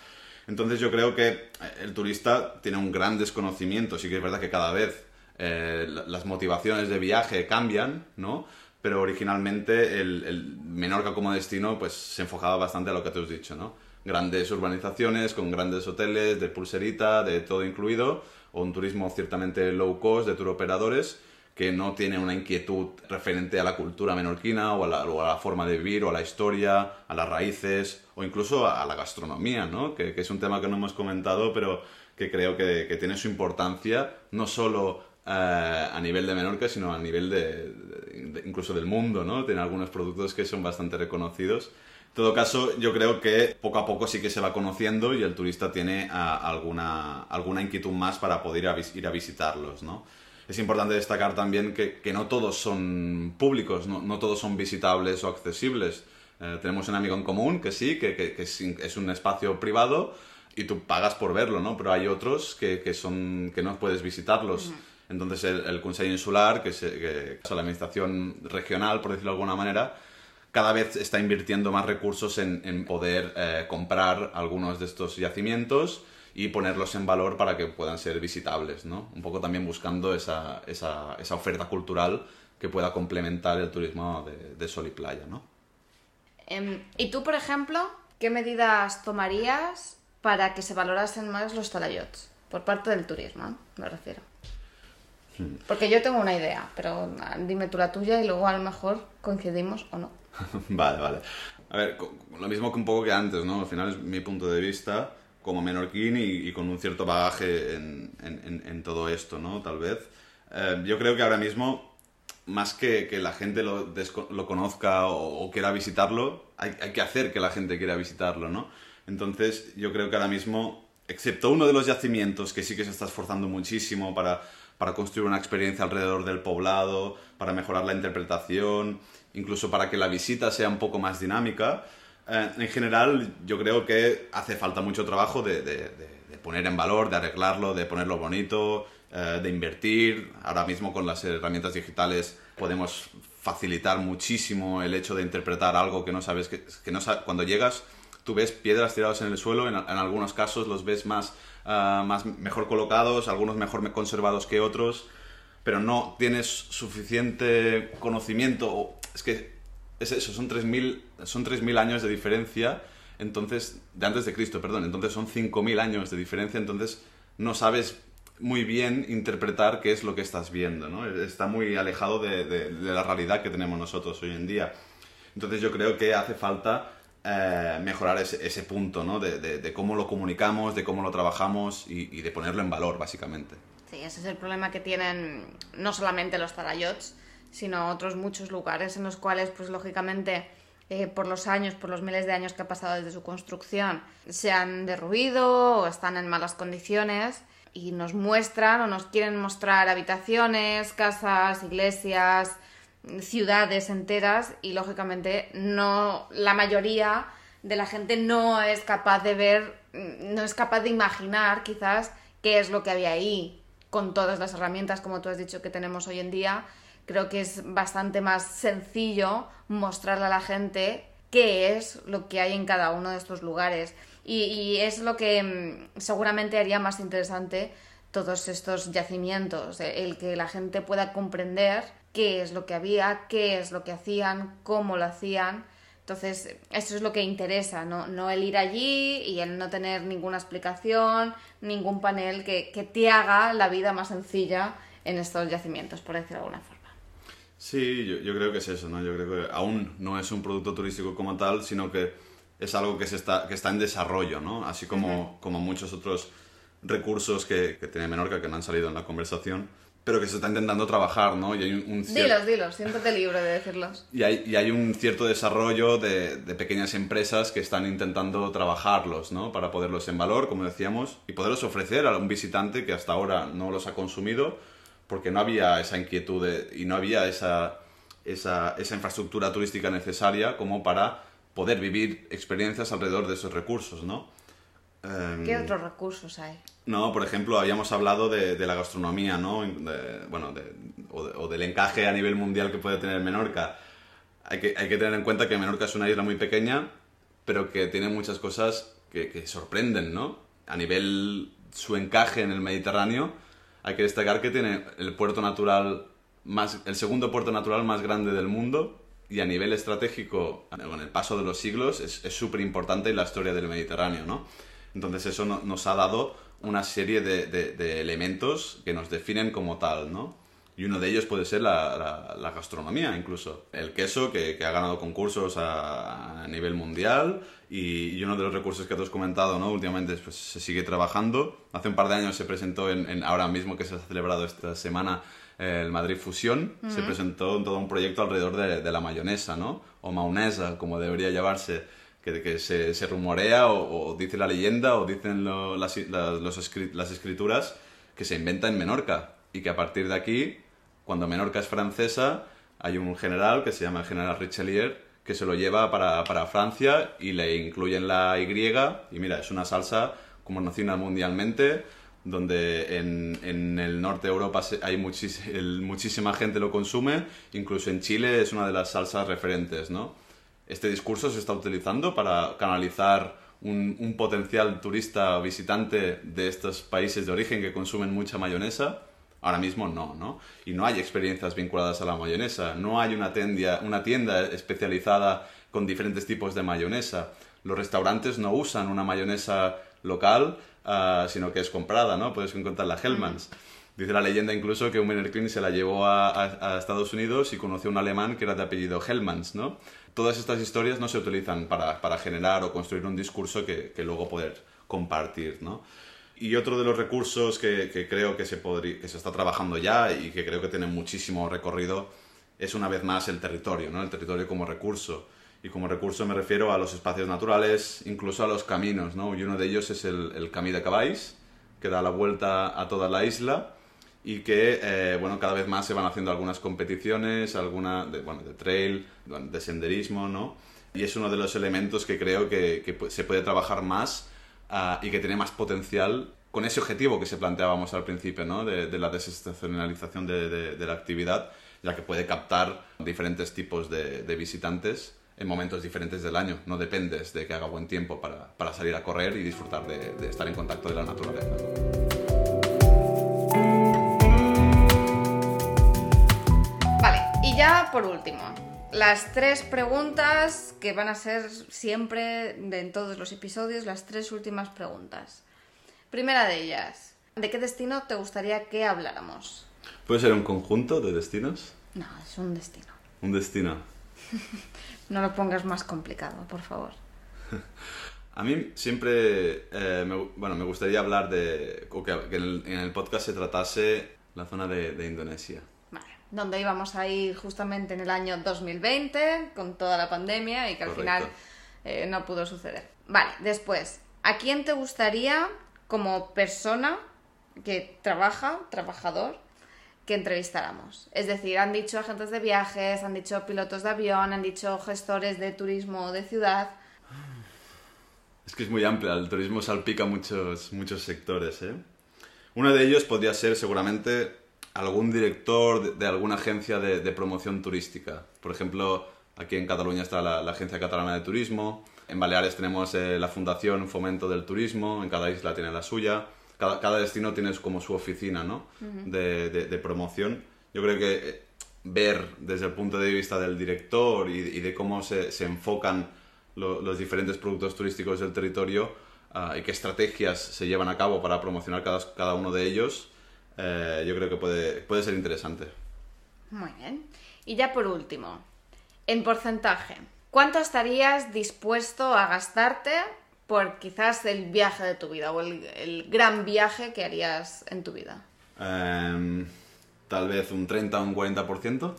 Entonces yo creo que eh, el turista tiene un gran desconocimiento, sí que es verdad que cada vez eh, la- las motivaciones de viaje cambian, ¿no? Pero originalmente el, el Menorca como destino pues se enfocaba bastante a lo que te has dicho, ¿no? Grandes urbanizaciones con grandes hoteles de pulserita, de todo incluido, o un turismo ciertamente low cost de tour operadores que no tiene una inquietud referente a la cultura menorquina o a la, forma de vivir o a la historia, a las raíces o incluso a, la gastronomía, ¿no? Que, es un tema que no hemos comentado, pero que creo que tiene su importancia, no solo eh, a nivel de Menorca, sino a nivel de, de- incluso del mundo, ¿no? Tiene algunos productos que son bastante reconocidos. En todo caso, yo creo que poco a poco sí que se va conociendo y el turista tiene ah, alguna, alguna inquietud más para poder ir a, ir a visitarlos, ¿no? Es importante destacar también que, que no todos son públicos, no, no todos son visitables o accesibles. Eh, tenemos un amigo en común que sí, que, que- que es, es un espacio privado y tú pagas por verlo, ¿no? Pero hay otros que son, que no puedes visitarlos. Entonces el, el Consejo Insular, que es, eh, que la administración regional, por decirlo de alguna manera, cada vez está invirtiendo más recursos en, poder eh, comprar algunos de estos yacimientos y ponerlos en valor para que puedan ser visitables, ¿no? Un poco también buscando esa, oferta cultural que pueda complementar el turismo de, de sol y playa, ¿no?
Em, ¿Y tú, por ejemplo, qué medidas tomarías para que se valorasen más los talayots? Por parte del turismo, me refiero. Porque yo tengo una idea, pero ah, dime tú la tuya y luego a lo mejor coincidimos o no.
vale, vale. A ver, lo mismo que un poco que antes, ¿no? Al final es mi punto de vista. como menorquín y, con un cierto bagaje en, en, todo esto, ¿no? Tal vez. Eh, yo creo que ahora mismo, más que que la gente lo, lo conozca o, quiera visitarlo, hay, hay, que hacer que la gente quiera visitarlo, ¿no? Entonces, yo creo que ahora mismo, excepto uno de los yacimientos que sí que se está esforzando muchísimo para, para construir una experiencia alrededor del poblado, para mejorar la interpretación, incluso para que la visita sea un poco más dinámica, eh, en general yo creo que hace falta mucho trabajo de, poner en valor, de arreglarlo, de ponerlo bonito, eh, de invertir. Ahora mismo con las herramientas digitales podemos facilitar muchísimo el hecho de interpretar algo que no sabes, que, que no cuando llegas tú ves piedras tiradas en el suelo, en, algunos casos los ves más, ah, más mejor colocados, algunos mejor conservados que otros, pero no tienes suficiente conocimiento. Es que es eso, son 3.000 son años de diferencia, entonces, de antes de Cristo, perdón, entonces son 5.000 años de diferencia, entonces no sabes muy bien interpretar qué es lo que estás viendo, ¿no? Está muy alejado de la realidad que tenemos nosotros hoy en día. Entonces yo creo que hace falta eh, mejorar ese, punto, ¿no? De, cómo lo comunicamos, de cómo lo trabajamos y, de ponerlo en valor, básicamente.
Sí, ese es el problema que tienen no solamente los tarayots, sino otros muchos lugares en los cuales, pues lógicamente, eh, por los años, por los miles de años que ha pasado desde su construcción, se han derruido o están en malas condiciones y nos muestran o nos quieren mostrar habitaciones, casas, iglesias, ciudades enteras y lógicamente no la mayoría de la gente no es capaz de ver, no es capaz de imaginar quizás qué es lo que había ahí con todas las herramientas como tú has dicho que tenemos hoy en día. Creo que es bastante más sencillo mostrarle a la gente qué es lo que hay en cada uno de estos lugares. Y, y es lo que mm, seguramente haría más interesante todos estos yacimientos, el que la gente pueda comprender qué es lo que había, qué es lo que hacían, cómo lo hacían. Entonces, eso es lo que interesa, ¿no? no el ir allí y el no tener ninguna explicación, ningún panel que, que te haga la vida más sencilla en estos yacimientos, por decirlo de alguna forma.
Sí, yo, yo, creo que es eso, ¿no? Yo creo que aún no es un producto turístico como tal, sino que es algo que, se está, que está en desarrollo, ¿no? Así como, como muchos otros recursos que, que tiene Menorca que no han salido en la conversación pero que se está intentando trabajar, ¿no?
Y hay un, Dilos, dilos, siéntate libre de decirlos.
Y hay, y hay un cierto desarrollo de, de, pequeñas empresas que están intentando trabajarlos, ¿no? Para poderlos en valor, como decíamos, y poderlos ofrecer a un visitante que hasta ahora no los ha consumido porque no había esa inquietud y no había esa, esa, esa infraestructura turística necesaria como para poder vivir experiencias alrededor de esos recursos, ¿no?
¿Qué em, otros recursos hay?
No, por ejemplo, habíamos hablado de, la gastronomía, ¿no? bueno, o, del encaje a nivel mundial que puede tener Menorca. Hay que, hay que tener en cuenta que Menorca es una isla muy pequeña, pero que tiene muchas cosas que, sorprenden, ¿no? A nivel su encaje en el Mediterráneo, hay que destacar que tiene el puerto natural más, el segundo puerto natural más grande del mundo y a nivel estratégico, con el paso de los siglos, es súper importante en la historia del Mediterráneo, ¿no? Entonces eso nos ha dado una serie de, elementos que nos definen como tal, ¿no? Y uno de ellos puede ser la, gastronomía, incluso. El queso, que, ha ganado concursos a, nivel mundial, y, uno de los recursos que tú has comentado, ¿no? Últimamente pues, se sigue trabajando. Hace un par de años se presentó, en, ahora mismo que se ha celebrado esta semana, el Madrid Fusión, se presentó todo un proyecto alrededor de, de la mayonesa, ¿no? O maonesa, como debería llamarse que, que se, se, rumorea o, dice la leyenda o dicen las, las, escrituras que se inventa en Menorca y que a partir de aquí, cuando Menorca es francesa, hay un general que se llama el general Richelieu que se lo lleva para, para Francia y le incluyen la Y y mira, es una salsa como conocida mundialmente donde en, en, el norte de Europa hay muchísima gente lo consume, incluso en Chile es una de las salsas referentes, ¿no? Este discurso se está utilizando para canalizar un, potencial turista o visitante de estos países de origen que consumen mucha mayonesa. Ahora mismo no, ¿no? Y no hay experiencias vinculadas a la mayonesa, no hay una, tienda, una tienda especializada con diferentes tipos de mayonesa. Los restaurantes no usan una mayonesa local, ah, sino que es comprada, ¿no? Puedes encontrar la Hellmann's. Dice la leyenda incluso que un Menerklin se la llevó a, a, Estados Unidos y conoció a un alemán que era de apellido Hellmans, ¿no? Todas estas historias no se utilizan para, para generar o construir un discurso que, que, luego poder compartir, ¿no? Y otro de los recursos que, que creo que se, que se está trabajando ya y que creo que tiene muchísimo recorrido es una vez más el territorio, ¿no? El territorio como recurso. Y como recurso me refiero a los espacios naturales, incluso a los caminos, ¿no? Y uno de ellos es el, el Camí de Cabáis, que da la vuelta a toda la isla y que, eh, bueno, cada vez más se van haciendo algunas competiciones, alguna de, bueno, de trail, de senderismo, ¿no? Y es uno de los elementos que creo que, que se puede trabajar más Ah, y que tiene más potencial con ese objetivo que se planteábamos al principio, ¿no? de, la desestacionalización de, la actividad, ya que puede captar diferentes tipos de, visitantes en momentos diferentes del año. No dependes de que haga buen tiempo para, para salir a correr y disfrutar de, estar en contacto de la naturaleza.
Ya por último, las tres preguntas que van a ser siempre de, en todos los episodios, las tres últimas preguntas. Primera de ellas, ¿de qué destino te gustaría que habláramos?
¿Puede ser un conjunto de destinos?
No, es un destino.
Un destino.
no lo pongas más complicado, por favor.
A mí siempre, eh, me, bueno, me gustaría hablar de, que, en, el, podcast se tratase la zona de Indonesia
donde íbamos a ir justamente en el año 2020 con toda la pandemia y que al final eh, no pudo suceder. Vale, después, ¿a quién te gustaría como persona que trabaja, trabajador, que entrevistáramos? Es decir, han dicho agentes de viajes, han dicho pilotos de avión, han dicho gestores de turismo de ciudad.
Es que es muy amplia, el turismo salpica muchos, muchos sectores. ¿eh? Uno de ellos podría ser seguramente algún director de, alguna agencia de, promoción turística. Por ejemplo, aquí en Cataluña está la, Agencia Catalana de Turismo, en Baleares tenemos eh, la Fundación Fomento del Turismo, en cada isla tiene la suya. Cada, destino tiene como su oficina ¿no? de, promoción. Yo creo que eh, ver desde el punto de vista del director y, de cómo se, enfocan los diferentes productos turísticos del territorio ah, y qué estrategias se llevan a cabo para promocionar cada, cada uno de ellos, eh, yo creo que puede, puede ser interesante.
Muy bien. Y ya por último, en porcentaje, ¿cuánto estarías dispuesto a gastarte por quizás el viaje de tu vida o el, gran viaje que harías en tu vida?
Em, tal vez un 30 o un 40%.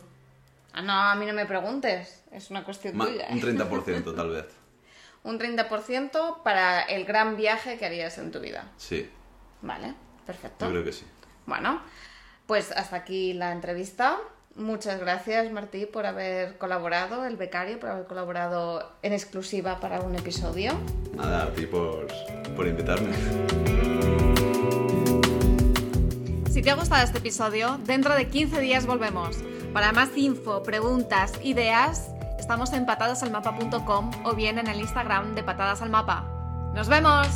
Ah, no, a mí no me preguntes, es una cuestión tuya.
Un 30% tal vez.
un 30% para el gran viaje que harías en tu vida.
Sí.
Vale, perfecto.
Yo creo que sí.
Bueno, pues hasta aquí la entrevista. Muchas gracias, Martí, por haber colaborado, el becario, por haber colaborado en exclusiva para un episodio.
Nada, a ti por, por invitarme.
Si te ha gustado este episodio, dentro de 15 días volvemos. Para más info, preguntas, ideas, estamos en patadasalmapa.com o bien en el Instagram de Patadas al Mapa. ¡Nos vemos!